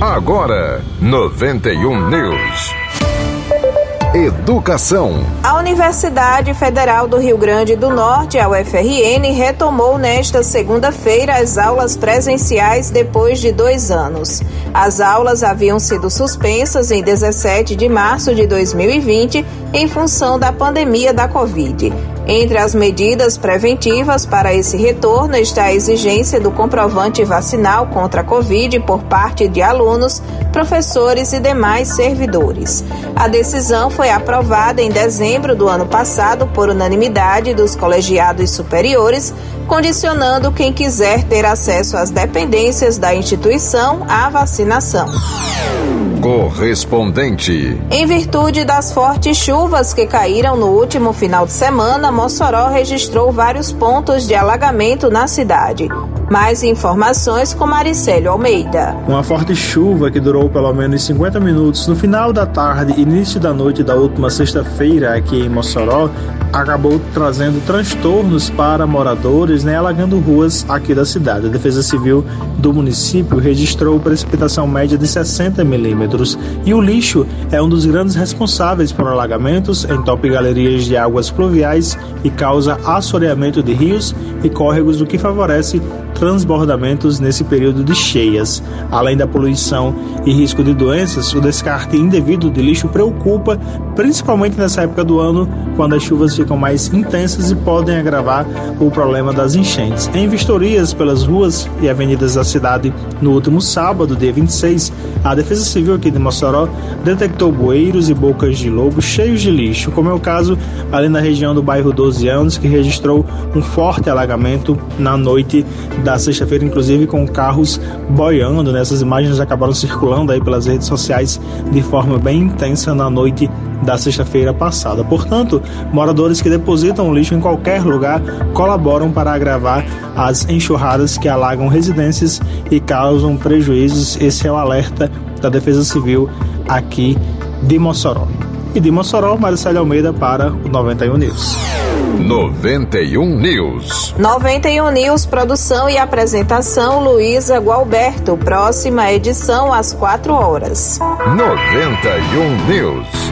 Agora, 91 News. Educação. A Universidade Federal do Rio Grande do Norte, a UFRN, retomou nesta segunda-feira as aulas presenciais depois de dois anos. As aulas haviam sido suspensas em 17 de março de 2020 em função da pandemia da Covid. Entre as medidas preventivas para esse retorno está a exigência do comprovante vacinal contra a Covid por parte de alunos, professores e demais servidores. A decisão foi aprovada em dezembro do ano passado por unanimidade dos colegiados superiores, condicionando quem quiser ter acesso às dependências da instituição à vacinação. Correspondente. Em virtude das fortes chuvas que caíram no último final de semana, Mossoró registrou vários pontos de alagamento na cidade. Mais informações com Maricélio Almeida. Uma forte chuva que durou pelo menos 50 minutos no final da tarde e início da noite da última sexta-feira aqui em Mossoró acabou trazendo transtornos para moradores, né, alagando ruas aqui da cidade. A Defesa Civil do município registrou precipitação média de 60 milímetros e o lixo é um dos grandes responsáveis por alagamentos, entope galerias de águas pluviais e causa assoreamento de rios e córregos, o que favorece transbordamentos nesse período de cheias. Além da poluição e risco de doenças, o descarte indevido de lixo preocupa, principalmente nessa época do ano, quando as chuvas ficam mais intensas e podem agravar o problema das enchentes. Em vistorias pelas ruas e avenidas da cidade no último sábado, dia 26, a Defesa Civil aqui de Mossoró detectou bueiros e bocas de lobo cheios de lixo, como é o caso ali na região do bairro 12 anos, que registrou um forte alagamento na noite da sexta-feira, inclusive com carros boiando. Né? Essas imagens acabaram circulando aí pelas redes sociais de forma bem intensa na noite da sexta-feira passada. Portanto, moradores que depositam lixo em qualquer lugar colaboram para agravar as enxurradas que alagam residências e causam prejuízos. Esse é o alerta da Defesa Civil aqui de Mossoró. E de Mossoró, Marcelo Almeida para o 91 News. 91 News. 91 News, produção e apresentação Luísa Gualberto. Próxima edição às 4 horas. 91 News.